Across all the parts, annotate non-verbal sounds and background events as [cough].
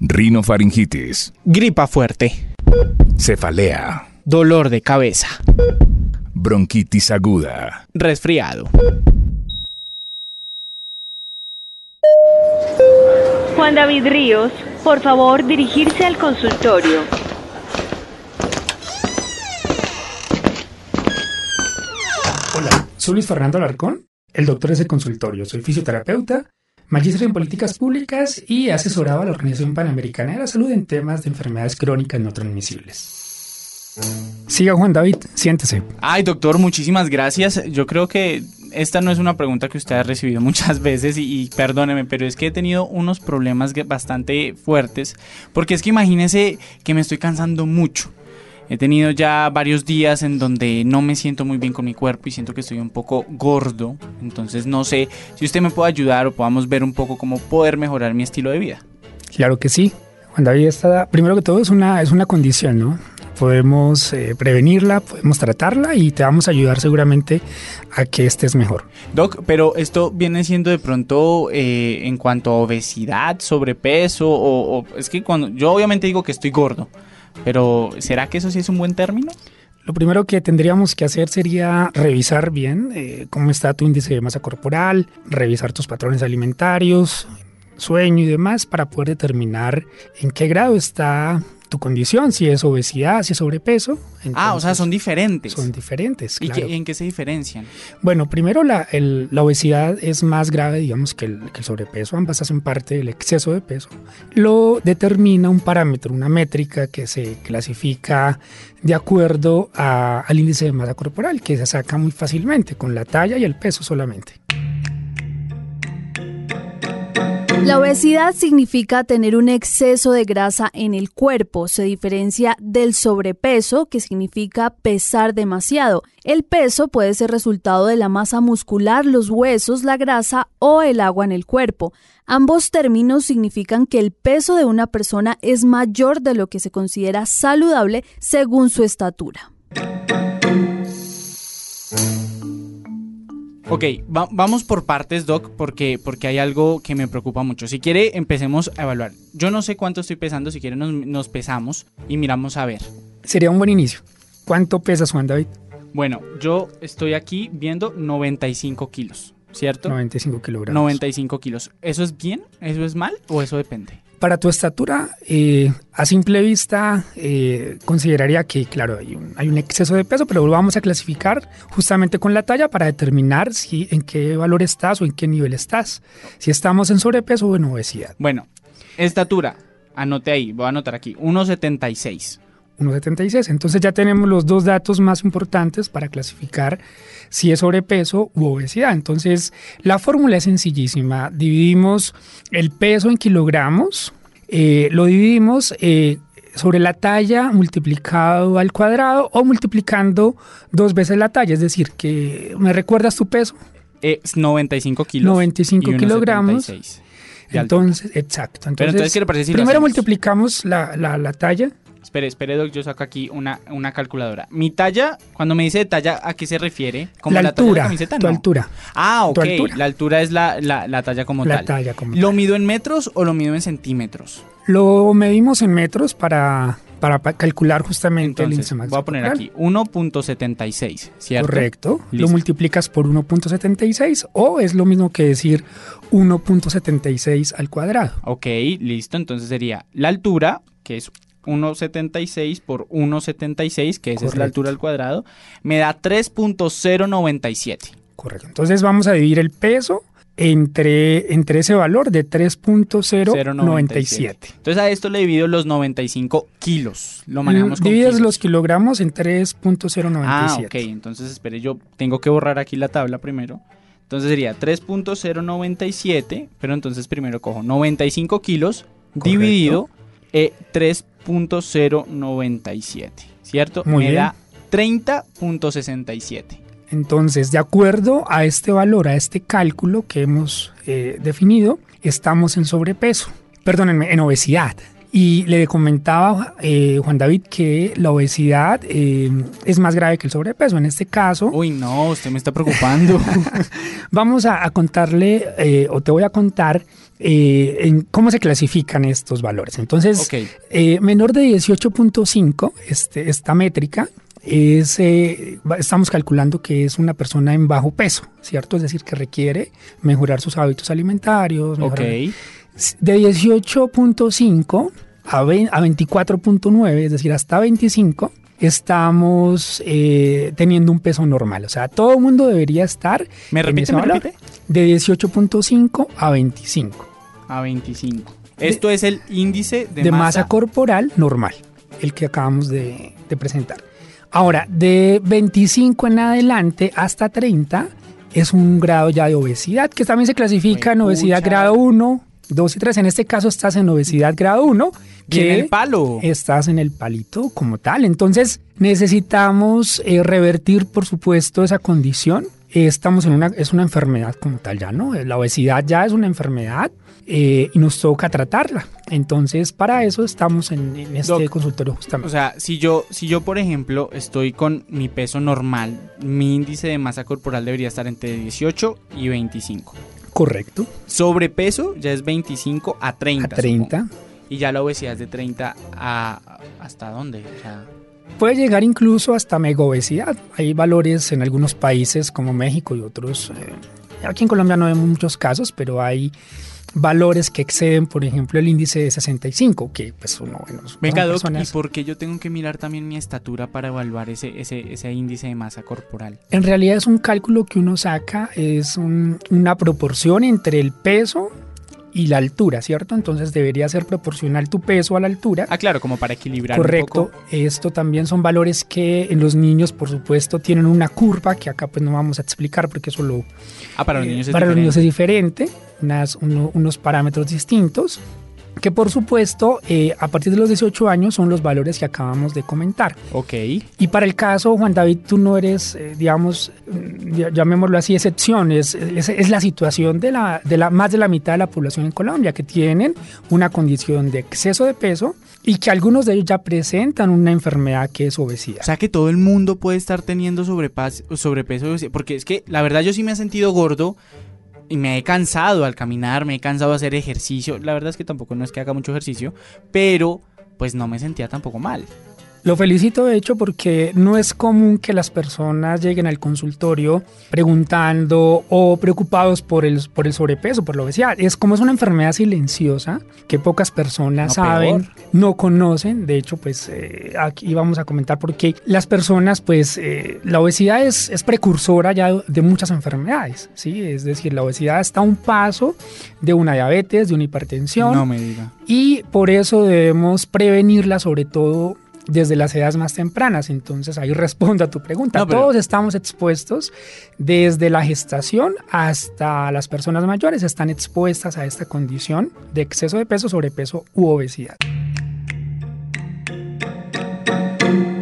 Rinofaringitis, Gripa fuerte. cefalea, Dolor de cabeza. bronquitis aguda, Resfriado. Juan David Ríos, por favor dirigirse al consultorio. Hola, soy Luis Fernando Alarcón, el doctor es de consultorio. Soy fisioterapeuta, magíster en políticas públicas y asesoraba a la Organización Panamericana de la Salud en temas de enfermedades crónicas no transmisibles. Siga Juan David, siéntese. Ay, doctor, muchísimas gracias. Yo creo que esta no es una pregunta que usted ha recibido [laughs] muchas veces y, perdóneme, pero es que he tenido unos problemas bastante fuertes, porque es que imagínese que me estoy cansando mucho. He tenido ya varios días en donde no me siento muy bien con mi cuerpo y siento que estoy un poco gordo. Entonces no sé si usted me puede ayudar o podamos ver un poco cómo poder mejorar mi estilo de vida. Claro que sí. Juan David está, primero que todo, es una, es una condición, ¿no? Podemos eh, prevenirla, podemos tratarla y te vamos a ayudar seguramente a que estés mejor. Doc, pero esto viene siendo de pronto eh, en cuanto a obesidad, sobrepeso, o, o- es que cuando yo obviamente digo que estoy gordo, pero ¿será que eso sí es un buen término? Lo primero que tendríamos que hacer sería revisar bien eh, cómo está tu índice de masa corporal, revisar tus patrones alimentarios, sueño y demás para poder determinar en qué grado está tu condición, si es obesidad, si es sobrepeso. ah, o sea, Entonces, son diferentes. son diferentes. ¿Y claro. qué- en qué se diferencian? Bueno, primero la, el- la obesidad es más grave, digamos, que el, que el sobrepeso. Ambas hacen parte del exceso de peso. Lo determina un parámetro, una métrica que se clasifica de acuerdo a- al índice de masa corporal, que se saca muy fácilmente con la talla y el peso solamente. La obesidad significa tener un exceso de grasa en el cuerpo. Se diferencia del sobrepeso, que significa pesar demasiado. El peso puede ser resultado de la masa muscular, los huesos, la grasa o el agua en el cuerpo. Ambos términos significan que el peso de una persona es mayor de lo que se considera saludable según su estatura. Ok, va- vamos por partes, Doc, porque, porque hay algo que me preocupa mucho. Si quiere, empecemos a evaluar. Yo no sé cuánto estoy pesando, si quiere nos, nos pesamos y miramos a ver. Sería un buen inicio. ¿Cuánto pesas, Juan David? Bueno, yo estoy aquí viendo 95 kilos, ¿cierto? 95 kilogramos. 95 kilos. ¿Eso es bien? ¿Eso es mal? ¿O eso depende? Para tu estatura, eh, a simple vista, eh, consideraría que, claro, hay un, hay un exceso de peso, pero lo vamos a clasificar justamente con la talla para determinar si en qué valor estás o en qué nivel estás. Si estamos en sobrepeso o en obesidad. Bueno, estatura. Anote ahí, voy a anotar aquí. 1,76. 1,76. Entonces ya tenemos los dos datos más importantes para clasificar si es sobrepeso u obesidad. Entonces la fórmula es sencillísima. Dividimos el peso en kilogramos, eh, lo dividimos eh, sobre la talla multiplicado al cuadrado o multiplicando dos veces la talla. Es decir, que me recuerdas tu peso. Eh, 95 kilos. 95 y kilogramos. 1,76 de altura. Entonces, exacto. Entonces, entonces, ¿qué le parece si lo primero multiplicamos la, la- la talla. Espere, espere, Doc, yo saco aquí una, una calculadora. Mi talla, cuando me dice de talla, ¿a qué se refiere? ¿Como la la, talla de altura, la camiseta? tu No. altura. Ah, ok. altura. La altura es la, la, la talla como La tal. talla como ¿Lo tal. mido en metros o lo mido en centímetros? Lo medimos en metros para, para pa- calcular justamente el Entonces, índice máximo. voy a poner aquí 1.76, ¿cierto? Correcto. Lo multiplicas por 1.76 o es lo mismo que decir 1.76 al cuadrado. Ok, listo. Entonces sería la altura, que es 1.76 por 1.76, que esa es la altura al cuadrado, me da 3.097. Correcto. Entonces vamos a dividir el peso entre, entre ese valor de 3.097. Entonces a esto le divido los 95 kilos. Lo manejamos con Divides kilos. los kilogramos en 3.097. Ah, ok. Entonces, espere, yo tengo que borrar aquí la tabla primero. Entonces sería 3.097, pero entonces primero cojo 95 kilos Correcto. dividido eh, 3.097, ¿cierto? Muy Me bien. da 30.67. Entonces, de acuerdo a este valor, a este cálculo que hemos eh, definido, estamos en sobrepeso, perdónenme, en obesidad. Y le comentaba eh, Juan David que la obesidad eh, es más grave que el sobrepeso. En este caso, Uy, no, usted me está preocupando. [laughs] vamos a, a contarle, eh, o te voy a contar eh, en cómo se clasifican estos valores. Entonces, eh, menor de 18.5, este, esta métrica, es, eh, estamos calculando que es una persona en bajo peso, ¿cierto? Es decir, que requiere mejorar sus hábitos alimentarios. mejorar- De 18.5 a, ve- a 24.9, es decir, hasta 25, estamos eh, teniendo un peso normal. O sea, todo el mundo debería estar ¿Me en repite, ese me valor. repite? De 18.5 a 25 A 25. Esto es el índice de, de, masa, corporal normal, el que acabamos de, de presentar. Ahora, de 25 en adelante hasta 30 es un grado ya de obesidad, que también se clasifica en obesidad Juepucha. grado 1, 2 y 3. En este caso estás en obesidad grado 1, Viene que el palo. estás en el palito como tal. Entonces necesitamos eh, revertir, por supuesto, esa condición. Estamos en una, es una enfermedad como tal ya, ¿no? La obesidad ya es una enfermedad eh, y nos toca tratarla. Entonces, para eso estamos en, en este Doc, consultorio O justamente. sea, si yo, si yo, por ejemplo, estoy con mi peso normal, mi índice de masa corporal debería estar entre 18 y 25. Correcto. Sobrepeso ya es 25 a 30. A 30. supongo. Y ya la obesidad es de 30 a... ¿Hasta dónde? O sea, Puede llegar incluso hasta megaobesidad. Hay valores en algunos países como México y otros. eh, aquí en Colombia no vemos muchos casos, pero hay valores que exceden, por ejemplo, el índice de 65, que pues son, bueno, Venga, Doc, ¿y por qué yo tengo que mirar también mi estatura para evaluar ese, ese, ese índice de masa corporal? En realidad es un cálculo que uno saca, es un- una proporción entre el peso y la altura, ¿cierto? Entonces debería ser proporcional tu peso a la altura. Ah, claro, como para equilibrar un Correcto. poco. Esto también son valores que en los niños, por supuesto, tienen una curva que acá pues no vamos a explicar porque eso lo, Ah, para los eh, niños es para los niños es diferente, unas- uno- unos parámetros distintos, que por supuesto eh, a partir de los 18 años son los valores que acabamos de comentar. Ok. Y para el caso, Juan David, tú no eres, eh, digamos, mm, llamémoslo así, excepción, es, es- es la situación de, la, de la, más de la mitad de la población en Colombia que tienen una condición de exceso de peso y que algunos de ellos ya presentan una enfermedad que es obesidad. O sea que todo el mundo puede estar teniendo sobrepeso, obesidad, porque es que la verdad yo sí me he sentido gordo y me he cansado al caminar, me he cansado de hacer ejercicio. La verdad es que tampoco no es que haga mucho ejercicio, pero pues no me sentía tampoco mal. Lo felicito de hecho porque no es común que las personas lleguen al consultorio preguntando o preocupados por el, por el sobrepeso, por la obesidad. Es como es una enfermedad silenciosa que pocas personas No, saben, peor. no conocen. De hecho, pues eh, aquí vamos a comentar porque las personas, pues eh, la obesidad es, es precursora ya de muchas enfermedades, ¿sí? Es decir, la obesidad está a un paso de una diabetes, de una hipertensión No me diga. y por eso debemos prevenirla sobre todo desde las edades más tempranas. Entonces ahí [laughs] respondo a tu pregunta. No, pero- Todos estamos expuestos desde la gestación hasta las personas mayores están expuestas a esta condición de exceso de peso, sobrepeso u obesidad.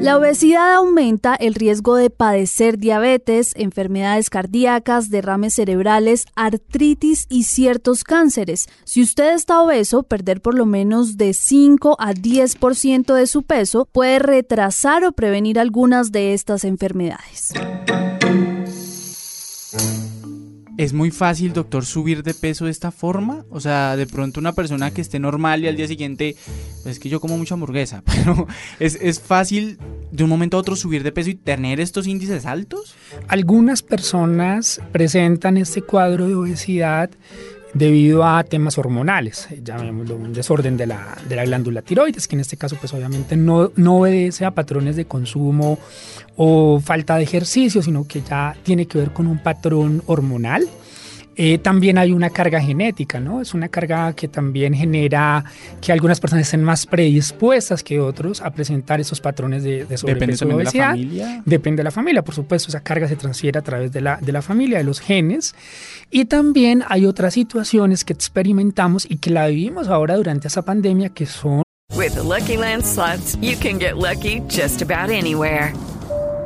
La obesidad aumenta el riesgo de padecer diabetes, enfermedades cardíacas, derrames cerebrales, artritis y ciertos cánceres. Si usted está obeso, perder por lo menos de 5 a 10% de su peso puede retrasar o prevenir algunas de estas enfermedades. ¿Es muy fácil, doctor, subir de peso de esta forma? O sea, de pronto una persona que esté normal y al día siguiente, pues es que yo como mucha hamburguesa, [laughs] pero ¿es, es fácil de un momento a otro subir de peso y tener estos índices altos? Algunas personas presentan este cuadro de obesidad debido a temas hormonales, eh, llamémoslo un desorden de la, de la glándula tiroides, que en este caso pues obviamente no, no obedece a patrones de consumo o falta de ejercicio, sino que ya tiene que ver con un patrón hormonal. Eh, también hay una carga genética, ¿no? Es una carga que también genera que algunas personas estén más predispuestas que otros a presentar esos patrones de, de sobrepeso Depende de la familia. Depende de la familia, por supuesto, esa carga se transfiere a través de la, de la familia, de los genes. Y también hay otras situaciones que experimentamos y que la vivimos ahora durante esa pandemia que son With the Lucky Land slots, you can get lucky just about anywhere.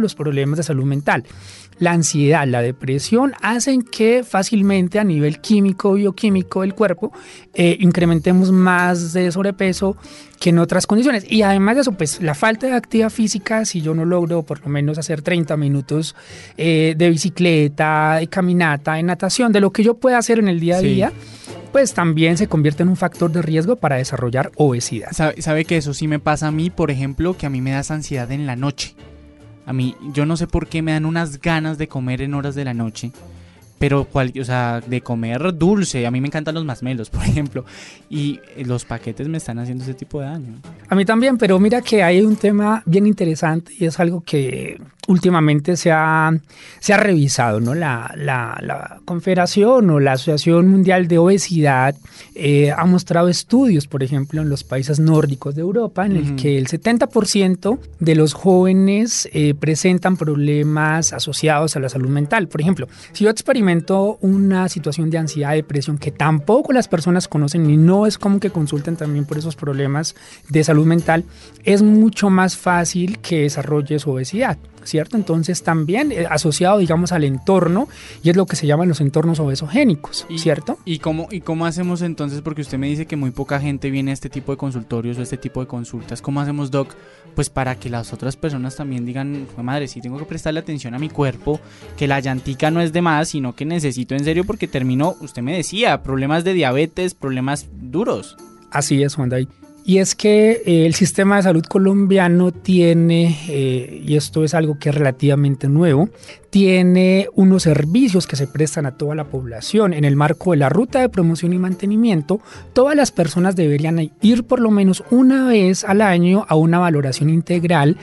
Los problemas de salud mental. La ansiedad, la depresión hacen que fácilmente a nivel químico, bioquímico del cuerpo, eh, incrementemos más de sobrepeso que en otras condiciones. Y además de eso, pues la falta de actividad física, si yo no logro por lo menos hacer 30 minutos eh, de bicicleta, de caminata, de natación, de lo que yo pueda hacer en el día a Sí. día, pues también se convierte en un factor de riesgo para desarrollar obesidad. ¿Sabe, sabe que eso sí me pasa a mí, por ejemplo, que a mí me da esa ansiedad en la noche. A mí, yo no sé por qué me dan unas ganas de comer en horas de la noche. Pero, cual, o sea, de comer dulce. A mí me encantan los masmelos, [laughs] por ejemplo. Y los paquetes me están haciendo ese tipo de daño. A mí también, pero mira que hay un tema bien interesante y es algo que últimamente se ha, se ha revisado, ¿no? La, la, la Confederación o la Asociación Mundial de Obesidad eh, ha mostrado estudios, por ejemplo, en los países nórdicos de Europa, en el que el 70% de los jóvenes eh, presentan problemas asociados a la salud mental. Por ejemplo, si yo experimento una situación de ansiedad, depresión, que tampoco las personas conocen y no es como que consulten también por esos problemas de salud mental, es mucho más fácil que desarrolle su obesidad. ¿Cierto? Entonces también eh, asociado, digamos, al entorno, y es lo que se llaman los entornos obesogénicos, Y- ¿cierto? ¿Y cómo, ¿Y cómo hacemos entonces? Porque usted me dice que muy poca gente viene a este tipo de consultorios o este tipo de consultas. ¿Cómo hacemos, Doc? Pues para que las otras personas también digan, "Jue madre, sí tengo que prestarle atención a mi cuerpo, que la llantica no es de más, sino que necesito en serio porque termino, usted me decía, problemas de diabetes, problemas duros. Así es, Juan David. Y es que eh, el sistema de salud colombiano tiene, eh, y esto es algo que es relativamente nuevo, tiene unos servicios que se prestan a toda la población. En el marco de la ruta de promoción y mantenimiento, todas las personas deberían ir por lo menos una vez al año a una valoración integral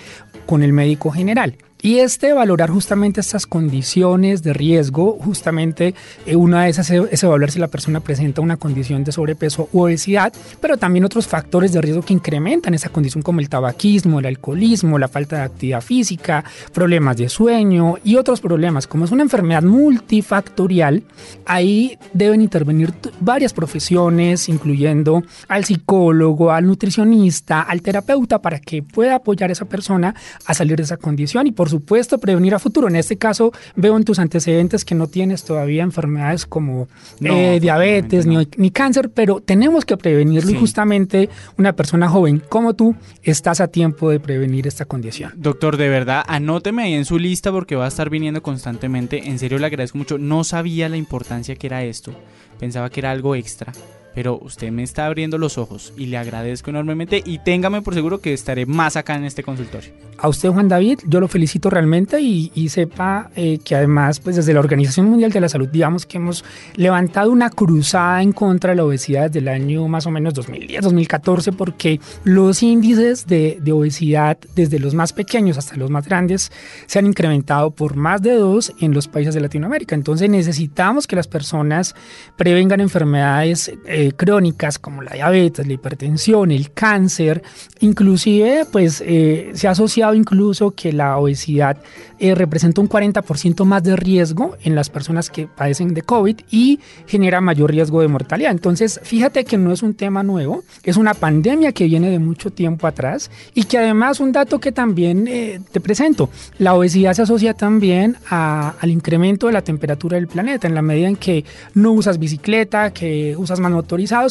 con el médico general. Y este valorar justamente estas condiciones de riesgo, justamente eh, una de esas es, evaluar si la persona presenta una condición de sobrepeso u obesidad, pero también otros factores de riesgo que incrementan esa condición como el tabaquismo, el alcoholismo, la falta de actividad física, problemas de sueño y otros problemas. Como es una enfermedad multifactorial, ahí deben intervenir varias profesiones, incluyendo al psicólogo, al nutricionista, al terapeuta, para que pueda apoyar a esa persona a salir de esa condición y por supuesto prevenir a futuro. En este caso veo en tus antecedentes que no tienes todavía enfermedades como No, eh, diabetes ni, ni cáncer, pero tenemos que prevenirlo y justamente una persona joven como tú estás a tiempo de prevenir esta condición. Doctor, de verdad, anóteme ahí en su lista porque va a estar viniendo constantemente. En serio, le agradezco mucho. No sabía la importancia que era esto. Pensaba que era algo extra. Pero usted me está abriendo los ojos y le agradezco enormemente. Y téngame por seguro que estaré más acá en este consultorio. A usted, Juan David, yo lo felicito realmente y, sepa eh, que además, pues desde la Organización Mundial de la Salud, digamos que hemos levantado una cruzada en contra de la obesidad desde el año más o menos 2010, 2014, porque los índices de, de obesidad, desde los más pequeños hasta los más grandes, se han incrementado por más de dos en los países de Latinoamérica. Entonces necesitamos que las personas prevengan enfermedades eh, crónicas como la diabetes, la hipertensión, el cáncer, inclusive pues eh, se ha asociado incluso que la obesidad eh, representa un 40% más de riesgo en las personas que padecen de COVID y genera mayor riesgo de mortalidad. Entonces, fíjate que no es un tema nuevo, es una pandemia que viene de mucho tiempo atrás y que además un dato que también eh, te presento, la obesidad se asocia también a- al incremento de la temperatura del planeta. En la medida en que no usas bicicleta, que usas más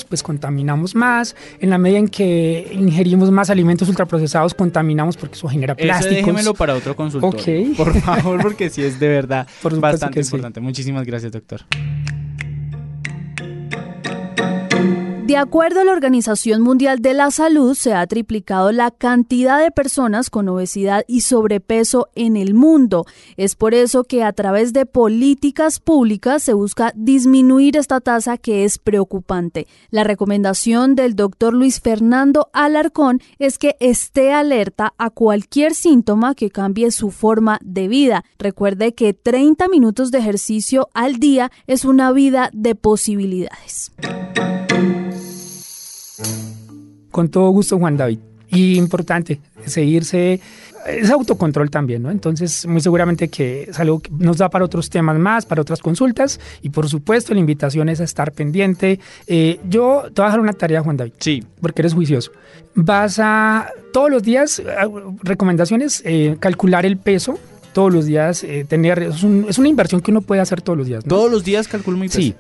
pues contaminamos más. En la medida en que ingerimos más alimentos ultraprocesados, contaminamos porque eso genera plásticos. déjemelo para otro consultorio. Por favor, porque sí es de verdad [laughs] Por bastante que sí. importante. Muchísimas gracias, doctor. De acuerdo a la Organización Mundial de la Salud, se ha triplicado la cantidad de personas con obesidad y sobrepeso en el mundo. Es por eso que a través de políticas públicas se busca disminuir esta tasa que es preocupante. La recomendación del doctor Luis Fernando Alarcón es que esté alerta a cualquier síntoma que cambie su forma de vida. Recuerde que 30 minutos de ejercicio al día es una vida de posibilidades. Con todo gusto, Juan David. Y importante, seguirse, es autocontrol también, ¿no? Entonces, muy seguramente que es algo que nos da para otros temas más, para otras consultas. Y por supuesto, la invitación es a estar pendiente. Eh, yo te voy a dejar una tarea, Juan David. Sí. Porque eres juicioso. Vas a, todos los días, recomendaciones, eh, calcular el peso todos los días eh, tener, es, es, una inversión que uno puede hacer todos los días. ¿no? Todos los días calculo mi peso. Sí.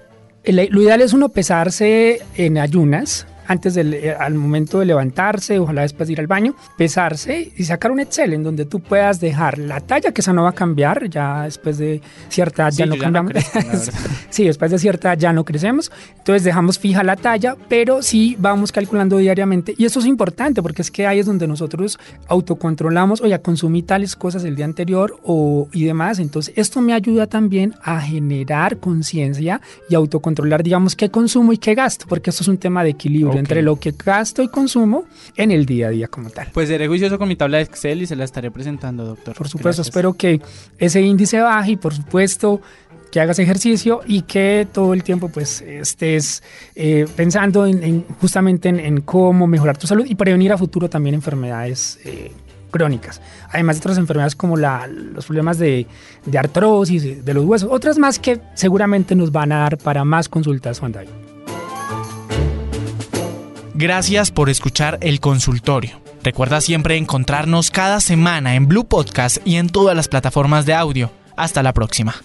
lo ideal es uno pesarse en ayunas, antes del eh, al momento de levantarse, ojalá después de ir al baño, pesarse y sacar un Excel en donde tú puedas dejar la talla, que esa no va a cambiar, ya después de cierta edad Sí, ya no cambiamos. crezco, [laughs] sí, después de cierta edad ya no crecemos, entonces dejamos fija la talla, pero sí vamos calculando diariamente. Y eso es importante porque es que ahí es donde nosotros autocontrolamos, oye, consumí tales cosas el día anterior o, y demás, entonces esto me ayuda también a generar conciencia y autocontrolar, digamos, qué consumo y qué gasto, porque esto es un tema de equilibrio Entre lo que gasto y consumo en el día a día como tal. Pues seré juicioso con mi tabla de Excel y se la estaré presentando, doctor. Por supuesto, Gracias. espero que ese índice baje y por supuesto que hagas ejercicio y que todo el tiempo pues estés eh, pensando en, en- justamente en, en cómo mejorar tu salud y prevenir a futuro también enfermedades eh, crónicas. Además de otras enfermedades como la- los problemas de, de artrosis, de los huesos, otras más que seguramente nos van a dar para más consultas, Juan David. Gracias por escuchar el consultorio. Recuerda siempre encontrarnos cada semana en Blue Podcast y en todas las plataformas de audio. Hasta la próxima.